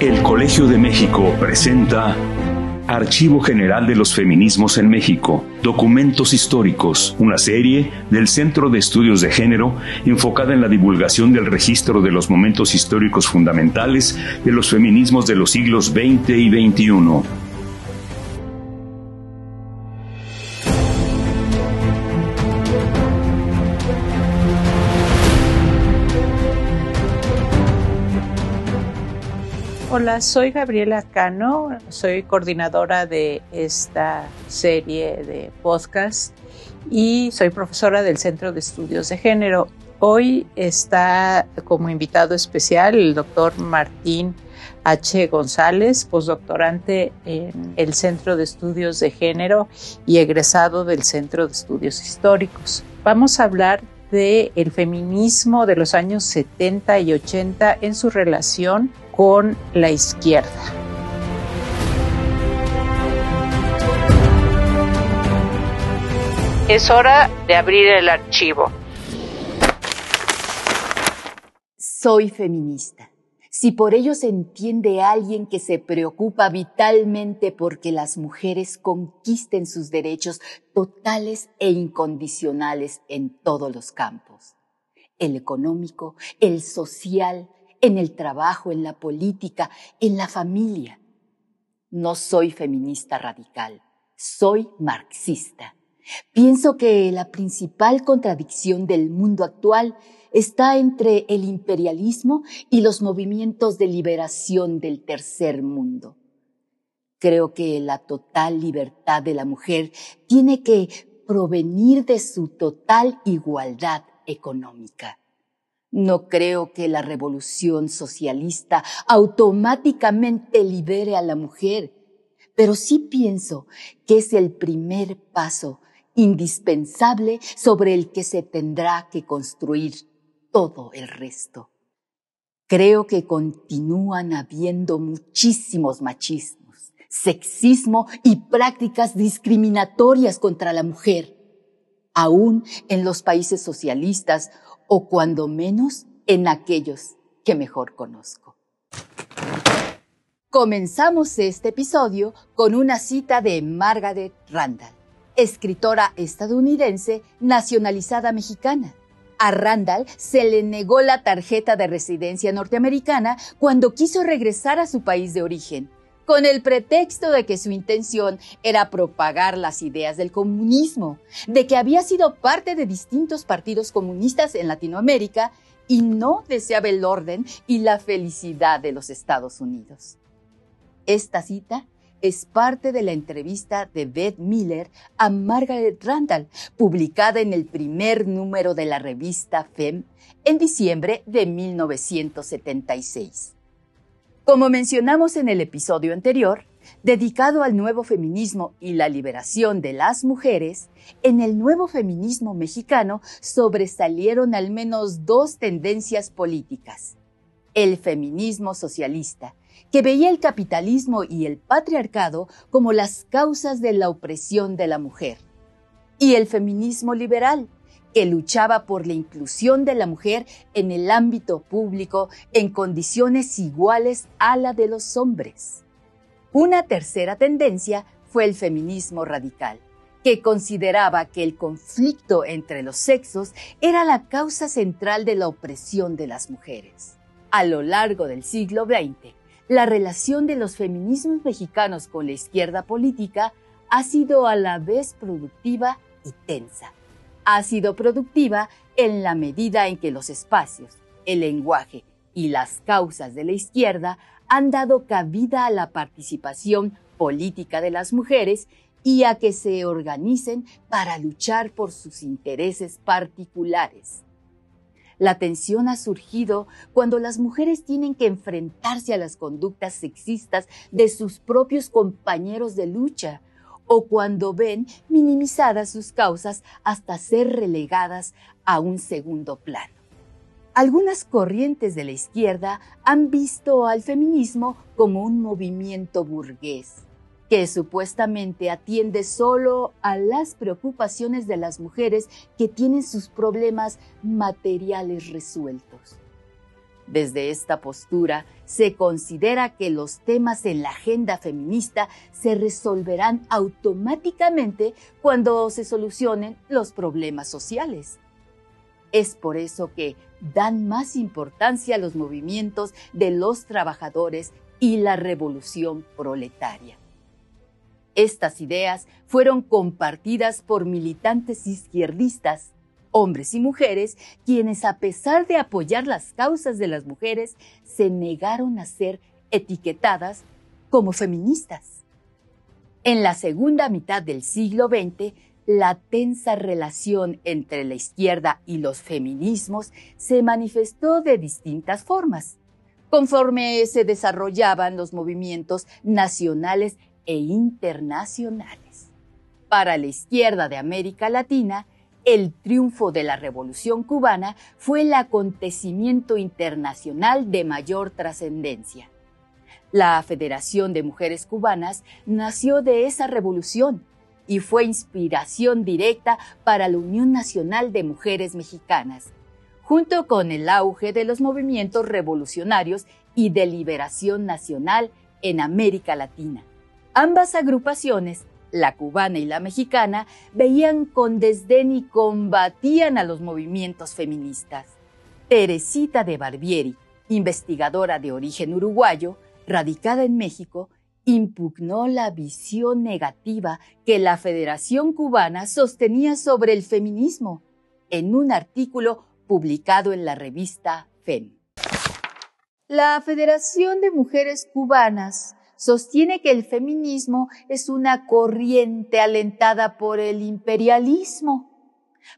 El Colegio de México presenta Archivo General de los Feminismos en México, Documentos Históricos, una serie del Centro de Estudios de Género enfocada en la divulgación del registro de los momentos históricos fundamentales de los feminismos de los siglos XX y XXI. Hola, soy Gabriela Cano, soy coordinadora de esta serie de podcast y soy profesora del Centro de Estudios de Género. Hoy está como invitado especial el doctor Martín H. González, postdoctorante en el Centro de Estudios de Género y egresado del Centro de Estudios Históricos. Vamos a hablar del el feminismo de los años 70 y 80 en su relación con la izquierda. Es hora de abrir el archivo. Soy feminista. Si por ello se entiende a alguien que se preocupa vitalmente porque las mujeres conquisten sus derechos totales e incondicionales en todos los campos, el económico, el social, en el trabajo, en la política, en la familia. No soy feminista radical, soy marxista. Pienso que la principal contradicción del mundo actual está entre el imperialismo y los movimientos de liberación del tercer mundo. Creo que la total libertad de la mujer tiene que provenir de su total igualdad económica. No creo que la revolución socialista automáticamente libere a la mujer, pero sí pienso que es el primer paso indispensable sobre el que se tendrá que construir todo el resto. Creo que continúan habiendo muchísimos machismos, sexismo y prácticas discriminatorias contra la mujer, aún en los países socialistas o cuando menos en aquellos que mejor conozco. Comenzamos este episodio con una cita de Margaret Randall, escritora estadounidense nacionalizada mexicana. A Randall se le negó la tarjeta de residencia norteamericana cuando quiso regresar a su país de origen, con el pretexto de que su intención era propagar las ideas del comunismo, de que había sido parte de distintos partidos comunistas en Latinoamérica y no deseaba el orden y la felicidad de los Estados Unidos. Esta cita es parte de la entrevista de Beth Miller a Margaret Randall, publicada en el primer número de la revista FEM en diciembre de 1976. Como mencionamos en el episodio anterior, dedicado al nuevo feminismo y la liberación de las mujeres, en el nuevo feminismo mexicano sobresalieron al menos dos tendencias políticas. El feminismo socialista, que veía el capitalismo y el patriarcado como las causas de la opresión de la mujer, y el feminismo liberal, que luchaba por la inclusión de la mujer en el ámbito público en condiciones iguales a la de los hombres. Una tercera tendencia fue el feminismo radical, que consideraba que el conflicto entre los sexos era la causa central de la opresión de las mujeres. A lo largo del siglo XX, la relación de los feminismos mexicanos con la izquierda política ha sido a la vez productiva y tensa ha sido productiva en la medida en que los espacios, el lenguaje y las causas de la izquierda han dado cabida a la participación política de las mujeres y a que se organicen para luchar por sus intereses particulares. La tensión ha surgido cuando las mujeres tienen que enfrentarse a las conductas sexistas de sus propios compañeros de lucha o cuando ven minimizadas sus causas hasta ser relegadas a un segundo plano. Algunas corrientes de la izquierda han visto al feminismo como un movimiento burgués, que supuestamente atiende solo a las preocupaciones de las mujeres que tienen sus problemas materiales resueltos. Desde esta postura se considera que los temas en la agenda feminista se resolverán automáticamente cuando se solucionen los problemas sociales. Es por eso que dan más importancia a los movimientos de los trabajadores y la revolución proletaria. Estas ideas fueron compartidas por militantes izquierdistas hombres y mujeres, quienes a pesar de apoyar las causas de las mujeres, se negaron a ser etiquetadas como feministas. En la segunda mitad del siglo XX, la tensa relación entre la izquierda y los feminismos se manifestó de distintas formas, conforme se desarrollaban los movimientos nacionales e internacionales. Para la izquierda de América Latina, el triunfo de la Revolución cubana fue el acontecimiento internacional de mayor trascendencia. La Federación de Mujeres Cubanas nació de esa revolución y fue inspiración directa para la Unión Nacional de Mujeres Mexicanas, junto con el auge de los movimientos revolucionarios y de liberación nacional en América Latina. Ambas agrupaciones la cubana y la mexicana, veían con desdén y combatían a los movimientos feministas. Teresita de Barbieri, investigadora de origen uruguayo, radicada en México, impugnó la visión negativa que la Federación Cubana sostenía sobre el feminismo en un artículo publicado en la revista FEM. La Federación de Mujeres Cubanas sostiene que el feminismo es una corriente alentada por el imperialismo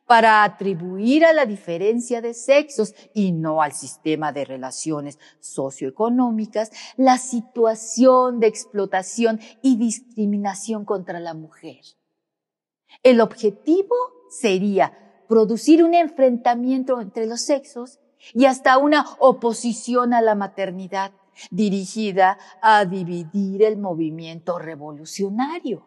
para atribuir a la diferencia de sexos y no al sistema de relaciones socioeconómicas la situación de explotación y discriminación contra la mujer. El objetivo sería producir un enfrentamiento entre los sexos y hasta una oposición a la maternidad dirigida a dividir el movimiento revolucionario.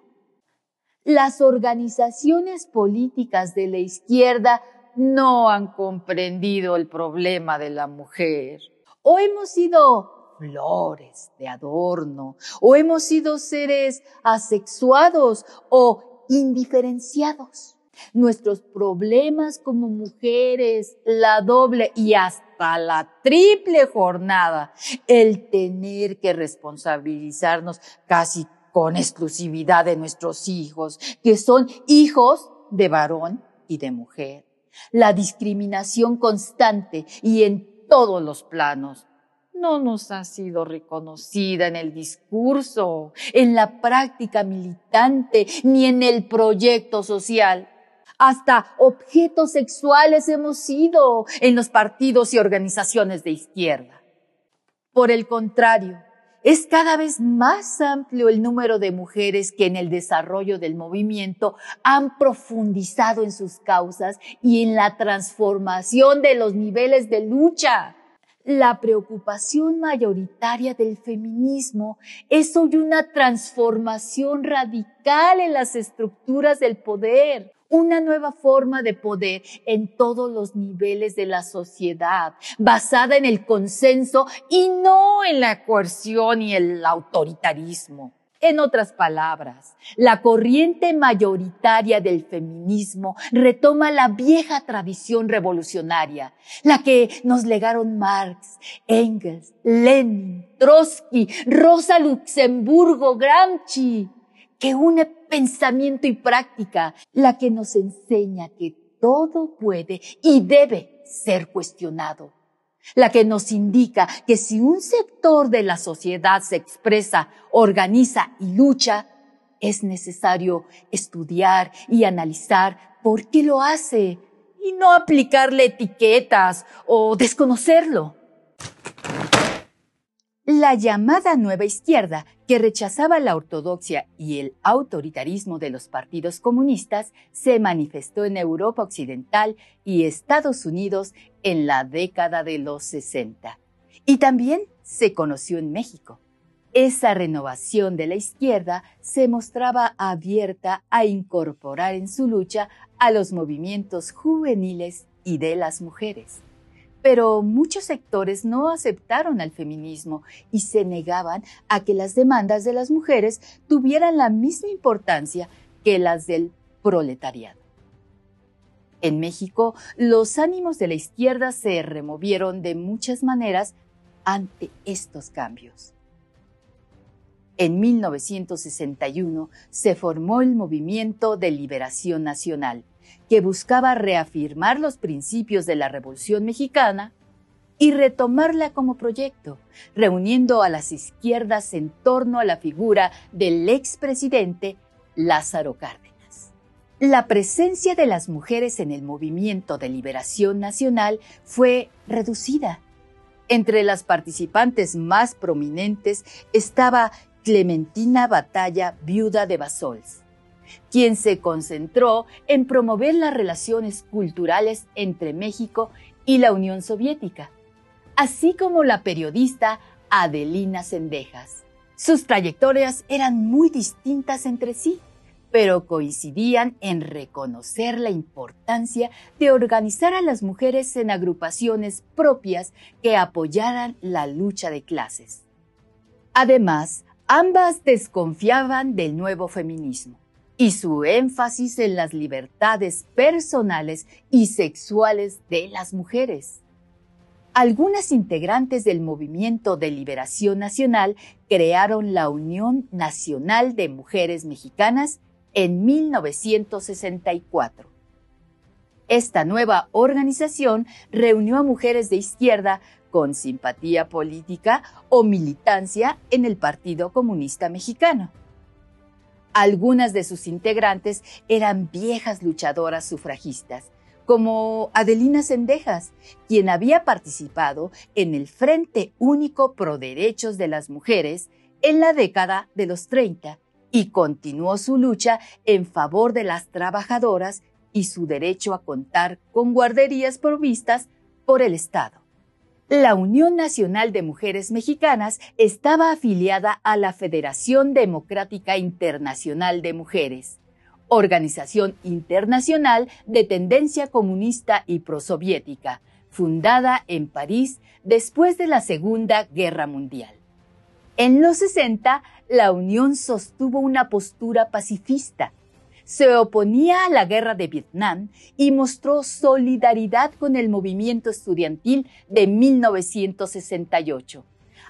Las organizaciones políticas de la izquierda no han comprendido el problema de la mujer. O hemos sido flores de adorno, o hemos sido seres asexuados o indiferenciados. Nuestros problemas como mujeres, la doble y hasta la triple jornada, el tener que responsabilizarnos casi con exclusividad de nuestros hijos, que son hijos de varón y de mujer. La discriminación constante y en todos los planos no nos ha sido reconocida en el discurso, en la práctica militante, ni en el proyecto social hasta objetos sexuales hemos sido en los partidos y organizaciones de izquierda. Por el contrario, es cada vez más amplio el número de mujeres que en el desarrollo del movimiento han profundizado en sus causas y en la transformación de los niveles de lucha. La preocupación mayoritaria del feminismo es hoy una transformación radical en las estructuras del poder, una nueva forma de poder en todos los niveles de la sociedad, basada en el consenso y no en la coerción y el autoritarismo. En otras palabras, la corriente mayoritaria del feminismo retoma la vieja tradición revolucionaria, la que nos legaron Marx, Engels, Lenin, Trotsky, Rosa Luxemburgo, Gramsci, que une pensamiento y práctica, la que nos enseña que todo puede y debe ser cuestionado, la que nos indica que si un sector de la sociedad se expresa, organiza y lucha, es necesario estudiar y analizar por qué lo hace y no aplicarle etiquetas o desconocerlo. La llamada nueva izquierda, que rechazaba la ortodoxia y el autoritarismo de los partidos comunistas, se manifestó en Europa Occidental y Estados Unidos en la década de los 60. Y también se conoció en México. Esa renovación de la izquierda se mostraba abierta a incorporar en su lucha a los movimientos juveniles y de las mujeres Pero muchos sectores no aceptaron al feminismo y se negaban a que las demandas de las mujeres tuvieran la misma importancia que las del proletariado. En México, los ánimos de la izquierda se removieron de muchas maneras ante estos cambios. En 1961 se formó el Movimiento de Liberación Nacional, que buscaba reafirmar los principios de la Revolución Mexicana y retomarla como proyecto, reuniendo a las izquierdas en torno a la figura del expresidente Lázaro Cárdenas. La presencia de las mujeres en el movimiento de liberación nacional fue reducida. Entre las participantes más prominentes estaba Clementina Batalla, viuda de Basols, quien se concentró en promover las relaciones culturales entre México y la Unión Soviética, así como la periodista Adelina Sendejas. Sus trayectorias eran muy distintas entre sí, pero coincidían en reconocer la importancia de organizar a las mujeres en agrupaciones propias que apoyaran la lucha de clases. Además, Ambas desconfiaban del nuevo feminismo y su énfasis en las libertades personales y sexuales de las mujeres. Algunas integrantes del Movimiento de Liberación Nacional crearon la Unión Nacional de Mujeres Mexicanas en 1964. Esta nueva organización reunió a mujeres de izquierda con simpatía política o militancia en el Partido Comunista Mexicano. Algunas de sus integrantes eran viejas luchadoras sufragistas, como Adelina Sendejas, quien había participado en el Frente Único Pro Derechos de las Mujeres en la década de los 30 y continuó su lucha en favor de las trabajadoras y su derecho a contar con guarderías provistas por el Estado. La Unión Nacional de Mujeres Mexicanas estaba afiliada a la Federación Democrática Internacional de Mujeres, organización internacional de tendencia comunista y prosoviética, fundada en París después de la Segunda Guerra Mundial. En los 60, la Unión sostuvo una postura pacifista se oponía a la guerra de Vietnam y mostró solidaridad con el movimiento estudiantil de 1968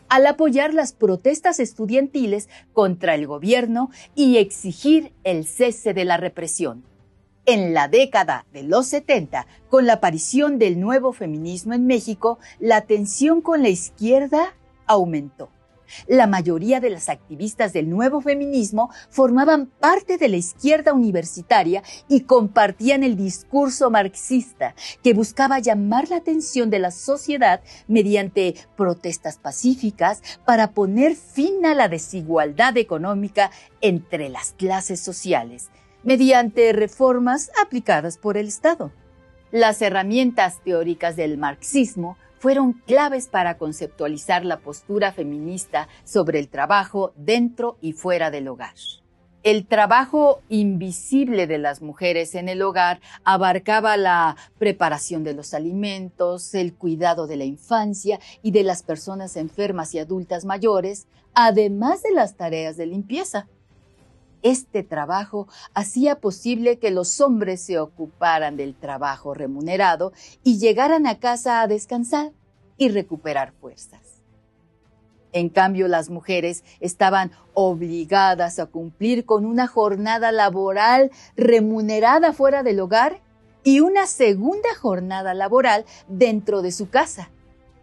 al apoyar las protestas estudiantiles contra el gobierno y exigir el cese de la represión. En la década de los 70, con la aparición del nuevo feminismo en México, la tensión con la izquierda aumentó. La mayoría de las activistas del nuevo feminismo formaban parte de la izquierda universitaria y compartían el discurso marxista que buscaba llamar la atención de la sociedad mediante protestas pacíficas para poner fin a la desigualdad económica entre las clases sociales, mediante reformas aplicadas por el Estado. Las herramientas teóricas del marxismo fueron claves para conceptualizar la postura feminista sobre el trabajo dentro y fuera del hogar. El trabajo invisible de las mujeres en el hogar abarcaba la preparación de los alimentos, el cuidado de la infancia y de las personas enfermas y adultas mayores, además de las tareas de limpieza. Este trabajo hacía posible que los hombres se ocuparan del trabajo remunerado y llegaran a casa a descansar y recuperar fuerzas. En cambio, las mujeres estaban obligadas a cumplir con una jornada laboral remunerada fuera del hogar y una segunda jornada laboral dentro de su casa.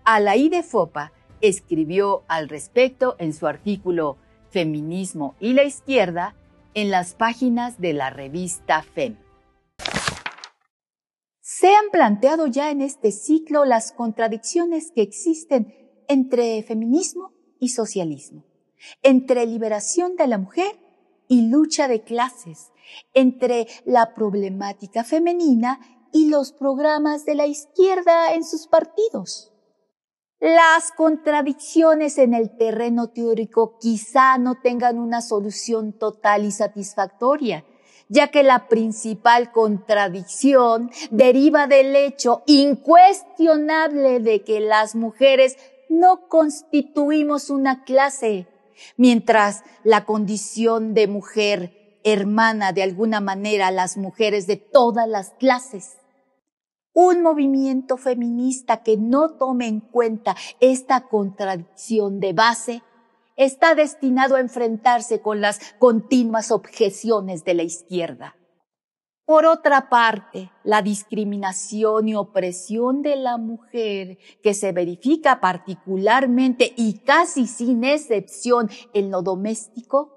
Alaide Fopa escribió al respecto en su artículo Feminismo y la izquierda en las páginas de la revista FEM. Se han planteado ya en este ciclo las contradicciones que existen entre feminismo y socialismo, entre liberación de la mujer y lucha de clases, entre la problemática femenina y los programas de la izquierda en sus partidos. Las contradicciones en el terreno teórico quizá no tengan una solución total y satisfactoria, ya que la principal contradicción deriva del hecho incuestionable de que las mujeres no constituimos una clase, mientras la condición de mujer hermana de alguna manera a las mujeres de todas las clases. Un movimiento feminista que no tome en cuenta esta contradicción de base está destinado a enfrentarse con las continuas objeciones de la izquierda. Por otra parte, la discriminación y opresión de la mujer, que se verifica particularmente y casi sin excepción en lo doméstico,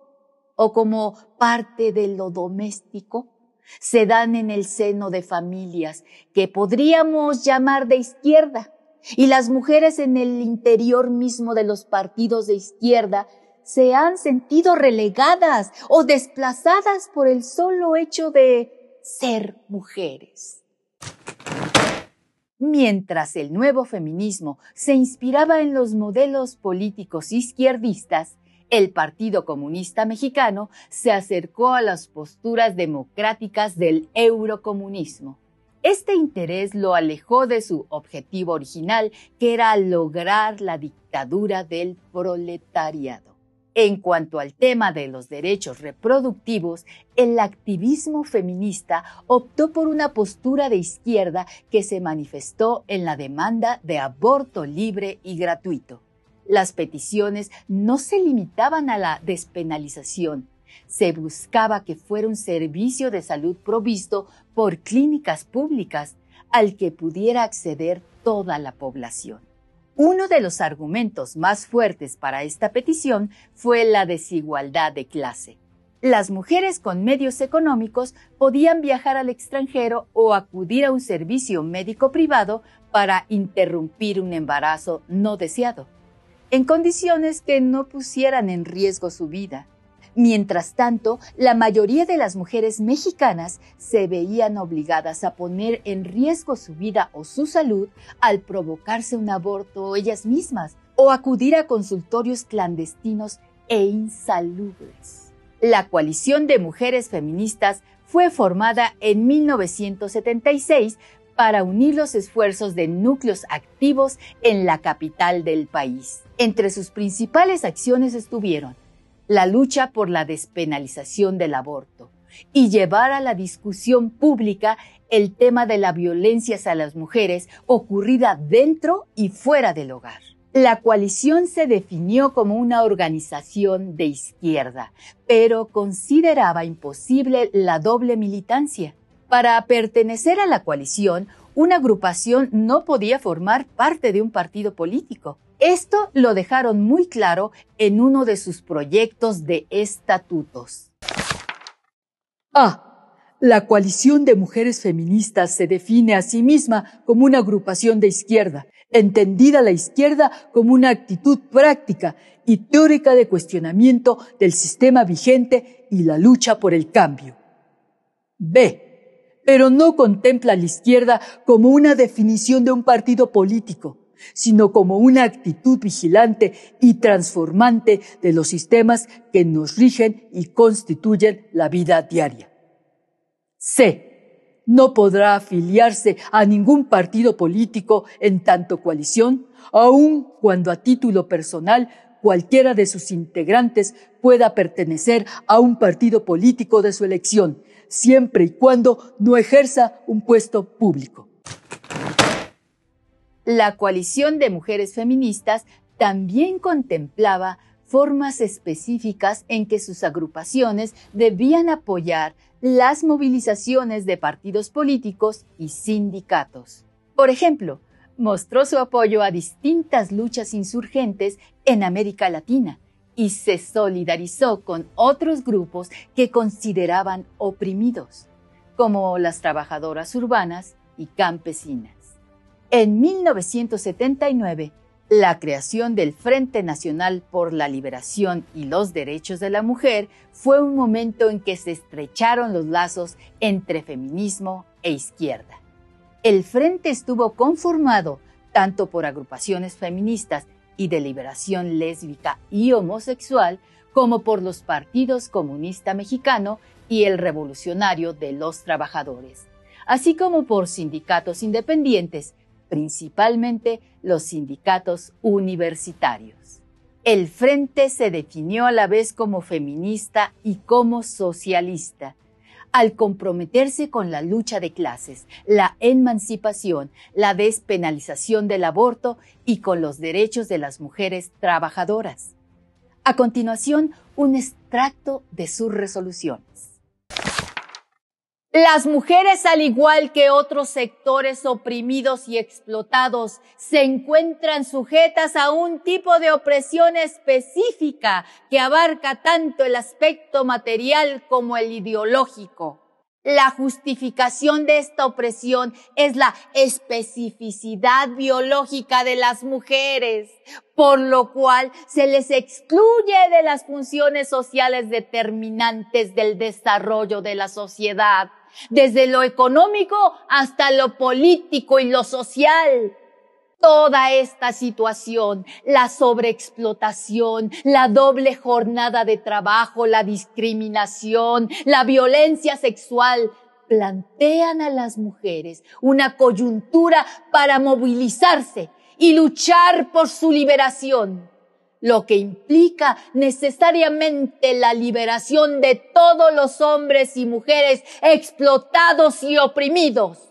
o como parte de lo doméstico, se dan en el seno de familias que podríamos llamar de izquierda, y las mujeres en el interior mismo de los partidos de izquierda se han sentido relegadas o desplazadas por el solo hecho de ser mujeres. Mientras el nuevo feminismo se inspiraba en los modelos políticos izquierdistas, el Partido Comunista Mexicano se acercó a las posturas democráticas del eurocomunismo. Este interés lo alejó de su objetivo original, que era lograr la dictadura del proletariado. En cuanto al tema de los derechos reproductivos, el activismo feminista optó por una postura de izquierda que se manifestó en la demanda de aborto libre y gratuito. Las peticiones no se limitaban a la despenalización, se buscaba que fuera un servicio de salud provisto por clínicas públicas al que pudiera acceder toda la población. Uno de los argumentos más fuertes para esta petición fue la desigualdad de clase. Las mujeres con medios económicos podían viajar al extranjero o acudir a un servicio médico privado para interrumpir un embarazo no deseado, en condiciones que no pusieran en riesgo su vida. Mientras tanto, la mayoría de las mujeres mexicanas se veían obligadas a poner en riesgo su vida o su salud al provocarse un aborto ellas mismas o acudir a consultorios clandestinos e insalubres. La coalición de mujeres feministas fue formada en 1976 para unir los esfuerzos de núcleos activos en la capital del país. Entre sus principales acciones estuvieron la lucha por la despenalización del aborto y llevar a la discusión pública el tema de la violencia hacia las mujeres ocurrida dentro y fuera del hogar. La coalición se definió como una organización de izquierda, pero consideraba imposible la doble militancia. Para pertenecer a la coalición, una agrupación no podía formar parte de un partido político. Esto lo dejaron muy claro en uno de sus proyectos de estatutos. A. La coalición de mujeres feministas se define a sí misma como una agrupación de izquierda, entendida la izquierda como una actitud práctica y teórica de cuestionamiento del sistema vigente y la lucha por el cambio. B pero no contempla a la izquierda como una definición de un partido político, sino como una actitud vigilante y transformante de los sistemas que nos rigen y constituyen la vida diaria. C. No podrá afiliarse a ningún partido político en tanto coalición, aun cuando a título personal cualquiera de sus integrantes pueda pertenecer a un partido político de su elección, siempre y cuando no ejerza un puesto público. La coalición de mujeres feministas también contemplaba formas específicas en que sus agrupaciones debían apoyar las movilizaciones de partidos políticos y sindicatos. Por ejemplo, mostró su apoyo a distintas luchas insurgentes en América Latina y se solidarizó con otros grupos que consideraban oprimidos, como las trabajadoras urbanas y campesinas. En 1979, la creación del Frente Nacional por la Liberación y los Derechos de la Mujer fue un momento en que se estrecharon los lazos entre feminismo e izquierda. El Frente estuvo conformado tanto por agrupaciones feministas y de liberación lésbica y homosexual, como por los partidos comunista mexicano y el revolucionario de los trabajadores, así como por sindicatos independientes, principalmente los sindicatos universitarios. El Frente se definió a la vez como feminista y como socialista, al comprometerse con la lucha de clases, la emancipación, la despenalización del aborto y con los derechos de las mujeres trabajadoras. A continuación, un extracto de sus resoluciones. Las mujeres, al igual que otros sectores oprimidos y explotados, se encuentran sujetas a un tipo de opresión específica que abarca tanto el aspecto material como el ideológico. La justificación de esta opresión es la especificidad biológica de las mujeres, por lo cual se les excluye de las funciones sociales determinantes del desarrollo de la sociedad desde lo económico hasta lo político y lo social. Toda esta situación, la sobreexplotación, la doble jornada de trabajo, la discriminación, la violencia sexual, plantean a las mujeres una coyuntura para movilizarse y luchar por su liberación lo que implica necesariamente la liberación de todos los hombres y mujeres explotados y oprimidos.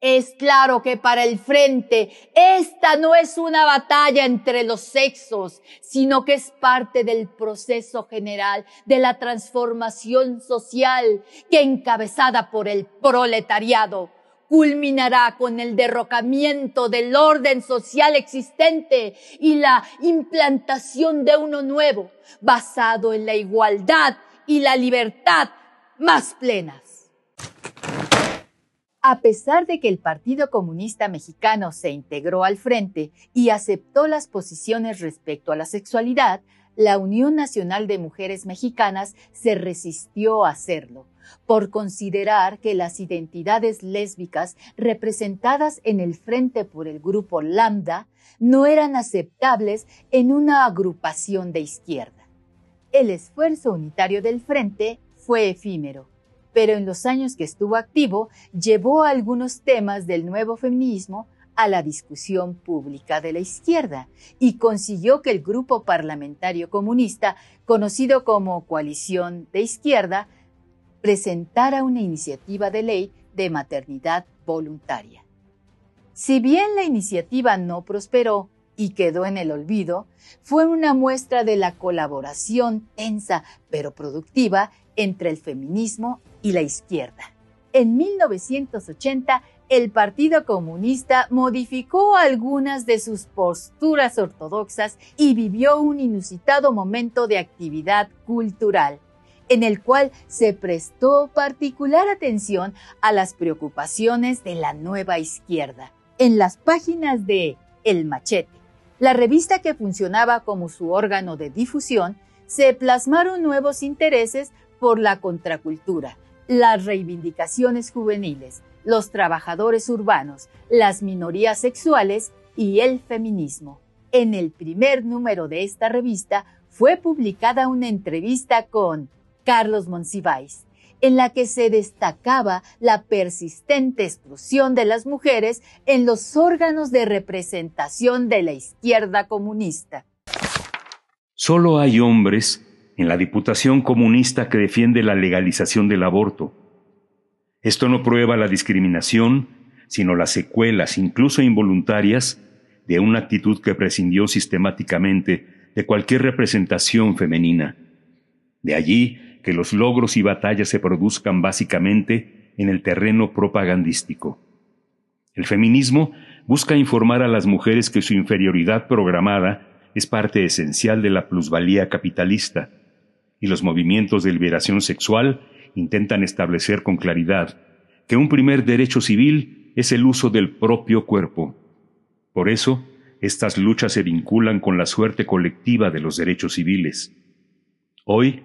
Es claro que para el frente esta no es una batalla entre los sexos, sino que es parte del proceso general de la transformación social que encabezada por el proletariado culminará con el derrocamiento del orden social existente y la implantación de uno nuevo, basado en la igualdad y la libertad más plenas. A pesar de que el Partido Comunista Mexicano se integró al frente y aceptó las posiciones respecto a la sexualidad, la Unión Nacional de Mujeres Mexicanas se resistió a hacerlo por considerar que las identidades lésbicas representadas en el frente por el grupo Lambda no eran aceptables en una agrupación de izquierda. El esfuerzo unitario del frente fue efímero, pero en los años que estuvo activo llevó algunos temas del nuevo feminismo a la discusión pública de la izquierda y consiguió que el grupo parlamentario comunista, conocido como Coalición de Izquierda, presentara una iniciativa de ley de maternidad voluntaria. Si bien la iniciativa no prosperó y quedó en el olvido, fue una muestra de la colaboración tensa pero productiva entre el feminismo y la izquierda. En 1980, el Partido Comunista modificó algunas de sus posturas ortodoxas y vivió un inusitado momento de actividad cultural en el cual se prestó particular atención a las preocupaciones de la nueva izquierda. En las páginas de El Machete, la revista que funcionaba como su órgano de difusión, se plasmaron nuevos intereses por la contracultura, las reivindicaciones juveniles, los trabajadores urbanos, las minorías sexuales y el feminismo. En el primer número de esta revista fue publicada una entrevista con Carlos Monsiváis, en la que se destacaba la persistente exclusión de las mujeres en los órganos de representación de la izquierda comunista. Solo hay hombres en la Diputación Comunista que defiende la legalización del aborto. Esto no prueba la discriminación, sino las secuelas, incluso involuntarias, de una actitud que prescindió sistemáticamente de cualquier representación femenina. De allí que los logros y batallas se produzcan básicamente en el terreno propagandístico. El feminismo busca informar a las mujeres que su inferioridad programada es parte esencial de la plusvalía capitalista, y los movimientos de liberación sexual intentan establecer con claridad que un primer derecho civil es el uso del propio cuerpo. Por eso, estas luchas se vinculan con la suerte colectiva de los derechos civiles. Hoy,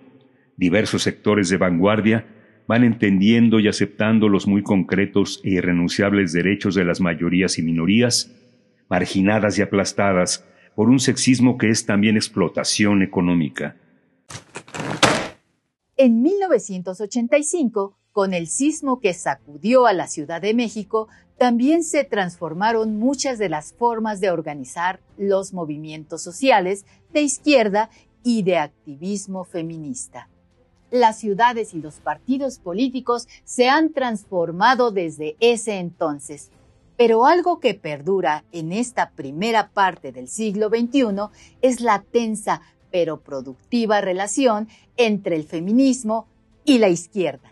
diversos sectores de vanguardia van entendiendo y aceptando los muy concretos e irrenunciables derechos de las mayorías y minorías, marginadas y aplastadas por un sexismo que es también explotación económica. En 1985, con el sismo que sacudió a la Ciudad de México, también se transformaron muchas de las formas de organizar los movimientos sociales de izquierda y de activismo feminista. Las ciudades y los partidos políticos se han transformado desde ese entonces, pero algo que perdura en esta primera parte del siglo XXI es la tensa pero productiva relación entre el feminismo y la izquierda.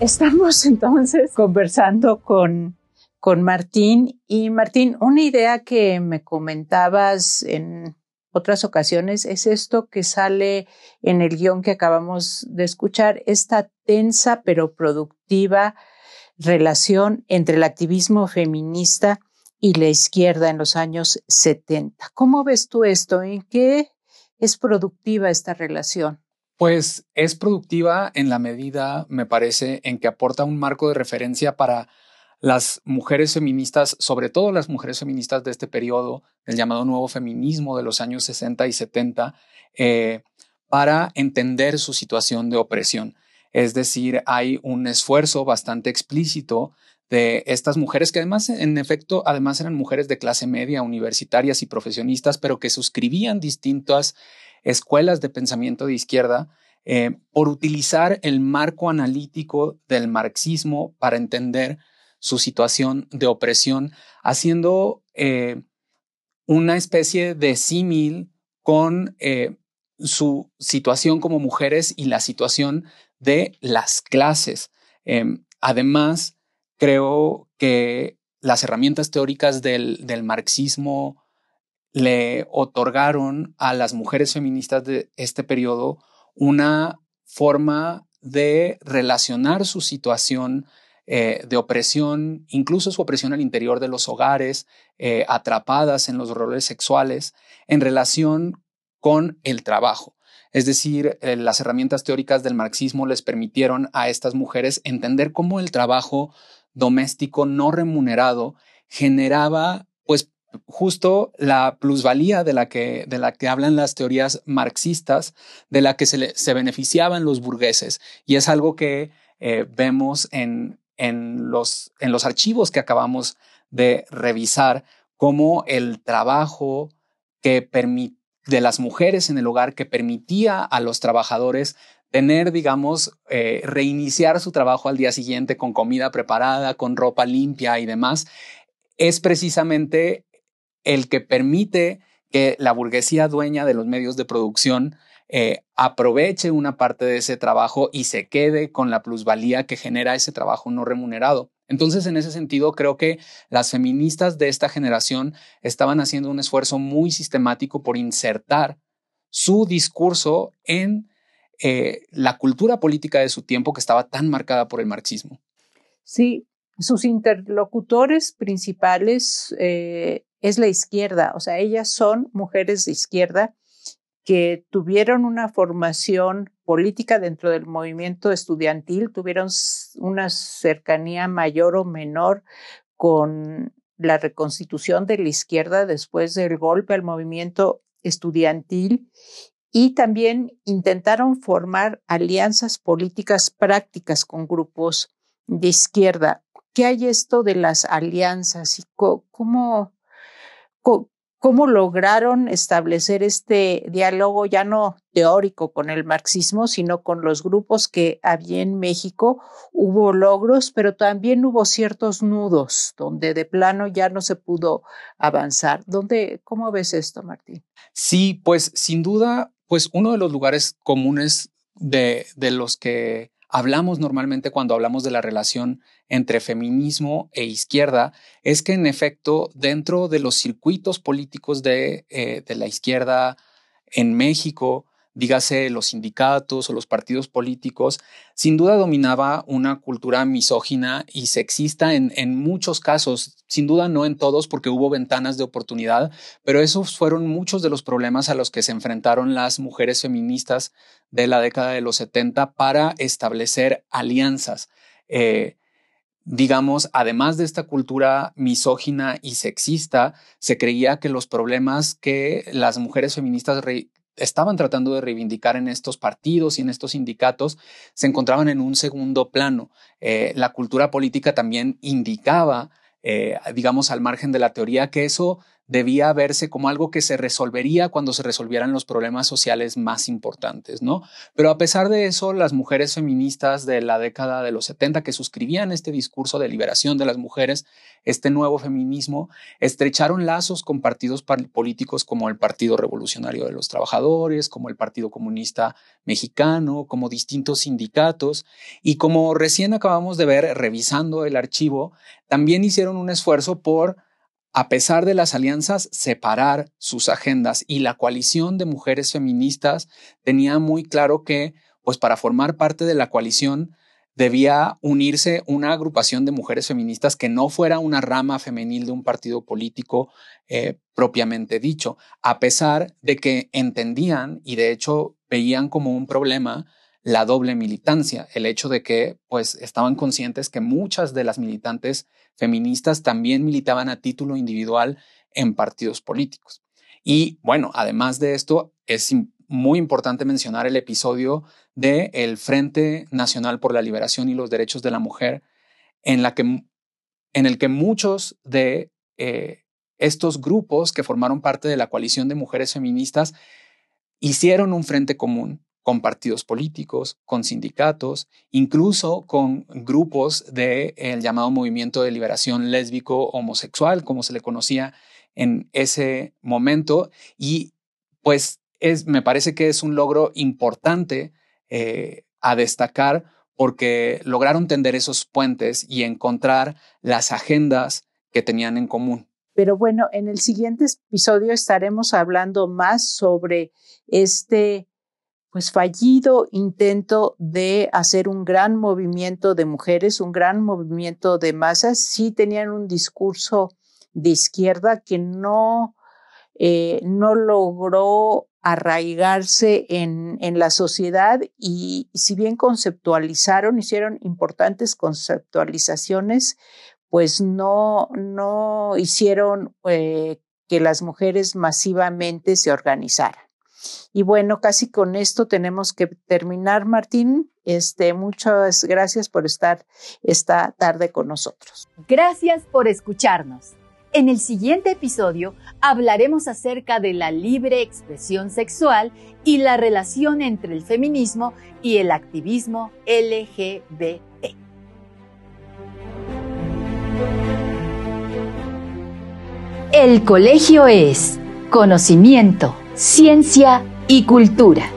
Estamos entonces conversando con, con Martín y Martín, una idea que me comentabas en otras ocasiones es esto que sale en el guion que acabamos de escuchar, esta tensa pero productiva relación entre el activismo feminista y la izquierda en los años 70. ¿Cómo ves tú esto? ¿En qué es productiva esta relación? Pues es productiva en la medida, me parece, en que aporta un marco de referencia para las mujeres feministas, sobre todo las mujeres feministas de este periodo, el llamado nuevo feminismo de los años 60 y 70, eh, para entender su situación de opresión. Es decir, hay un esfuerzo bastante explícito de estas mujeres que además, en efecto, además eran mujeres de clase media, universitarias y profesionistas, pero que suscribían distintas escuelas de pensamiento de izquierda eh, por utilizar el marco analítico del marxismo para entender su situación de opresión, haciendo eh, una especie de símil con eh, su situación como mujeres y la situación de las clases. Em, además, creo que las herramientas teóricas del, del marxismo le otorgaron a las mujeres feministas de este periodo una forma de relacionar su situación eh, de opresión, incluso su opresión al interior de los hogares, eh, atrapadas en los roles sexuales, en relación con el trabajo. Es decir, eh, las herramientas teóricas del marxismo les permitieron a estas mujeres entender cómo el trabajo doméstico no remunerado generaba pues justo la plusvalía de la que, de la que hablan las teorías marxistas, de la que se, se beneficiaban los burgueses. Y es algo que vemos en, en, los, en los archivos que acabamos de revisar, como el trabajo que de las mujeres en el hogar que permitía a los trabajadores tener, digamos, eh, reiniciar su trabajo al día siguiente con comida preparada, con ropa limpia y demás, es precisamente el que permite que la burguesía dueña de los medios de producción eh, aproveche una parte de ese trabajo y se quede con la plusvalía que genera ese trabajo no remunerado. Entonces, en ese sentido, creo que las feministas de esta generación estaban haciendo un esfuerzo muy sistemático por insertar su discurso en eh, la cultura política de su tiempo que estaba tan marcada por el marxismo. Sí, sus interlocutores principales eh, es la izquierda, o sea, ellas son mujeres de izquierda que tuvieron una formación política dentro del movimiento estudiantil, tuvieron una cercanía mayor o menor con la reconstitución de la izquierda después del golpe al movimiento estudiantil y también intentaron formar alianzas políticas prácticas con grupos de izquierda. ¿Qué hay esto de las alianzas y cómo, lograron establecer este diálogo ya no teórico con el marxismo, sino con los grupos que había en México. Hubo logros, pero también hubo ciertos nudos donde de plano ya no se pudo avanzar. ¿Dónde, ¿Cómo ves esto, Martín? Sí, pues sin duda, pues uno de los lugares comunes de, de los que hablamos normalmente cuando hablamos de la relación entre feminismo e izquierda es que en efecto dentro de los circuitos políticos de, eh, de la izquierda en México dígase los sindicatos o los partidos políticos, sin duda dominaba una cultura misógina y sexista en, en, muchos casos, sin duda no en todos porque hubo ventanas de oportunidad, pero esos fueron muchos de los problemas a los que se enfrentaron las mujeres feministas de la década de los 70 para establecer alianzas. Eh, digamos, además de esta cultura misógina y sexista, se creía que los problemas que las mujeres feministas estaban tratando de reivindicar en estos partidos y en estos sindicatos se encontraban en un segundo plano. Eh, la cultura política también indicaba, eh, digamos, al margen de la teoría, que eso debía verse como algo que se resolvería cuando se resolvieran los problemas sociales más importantes, ¿no? Pero a pesar de eso, las mujeres feministas de la década de los 70 que suscribían este discurso de liberación de las mujeres, este nuevo feminismo, estrecharon lazos con partidos políticos como el Partido Revolucionario de los Trabajadores, como el Partido Comunista Mexicano, como distintos sindicatos y como recién acabamos de ver revisando el archivo, también hicieron un esfuerzo por a pesar de las alianzas, separar sus agendas y la coalición de mujeres feministas tenía muy claro que, pues para formar parte de la coalición, debía unirse una agrupación de mujeres feministas que no fuera una rama femenil de un partido político eh, propiamente dicho, a pesar de que entendían y de hecho veían como un problema la doble militancia, el hecho de que pues estaban conscientes que muchas de las militantes feministas también militaban a título individual en partidos políticos. Y bueno, además de esto, es muy importante mencionar el episodio de el Frente Nacional por la Liberación y los Derechos de la Mujer, en, la que, en el que muchos de eh, estos grupos que formaron parte de la coalición de mujeres feministas hicieron un frente común con partidos políticos, con sindicatos, incluso con grupos del llamado movimiento de liberación lésbico homosexual, como se le conocía en ese momento. Y pues es, me parece que es un logro importante eh, a destacar porque lograron tender esos puentes y encontrar las agendas que tenían en común. Pero bueno, en el siguiente episodio estaremos hablando más sobre este pues fallido intento de hacer un gran movimiento de mujeres, un gran movimiento de masas, sí tenían un discurso de izquierda que no, eh, no logró arraigarse en, en, la sociedad y si bien conceptualizaron, hicieron importantes conceptualizaciones, pues no, no hicieron eh, que las mujeres masivamente se organizaran. Y bueno, casi con esto tenemos que terminar, Martín. Este, muchas gracias por estar esta tarde con nosotros. Gracias por escucharnos. En el siguiente episodio hablaremos acerca de la libre expresión sexual y la relación entre el feminismo y el activismo LGBT. El colegio es conocimiento ciencia y cultura.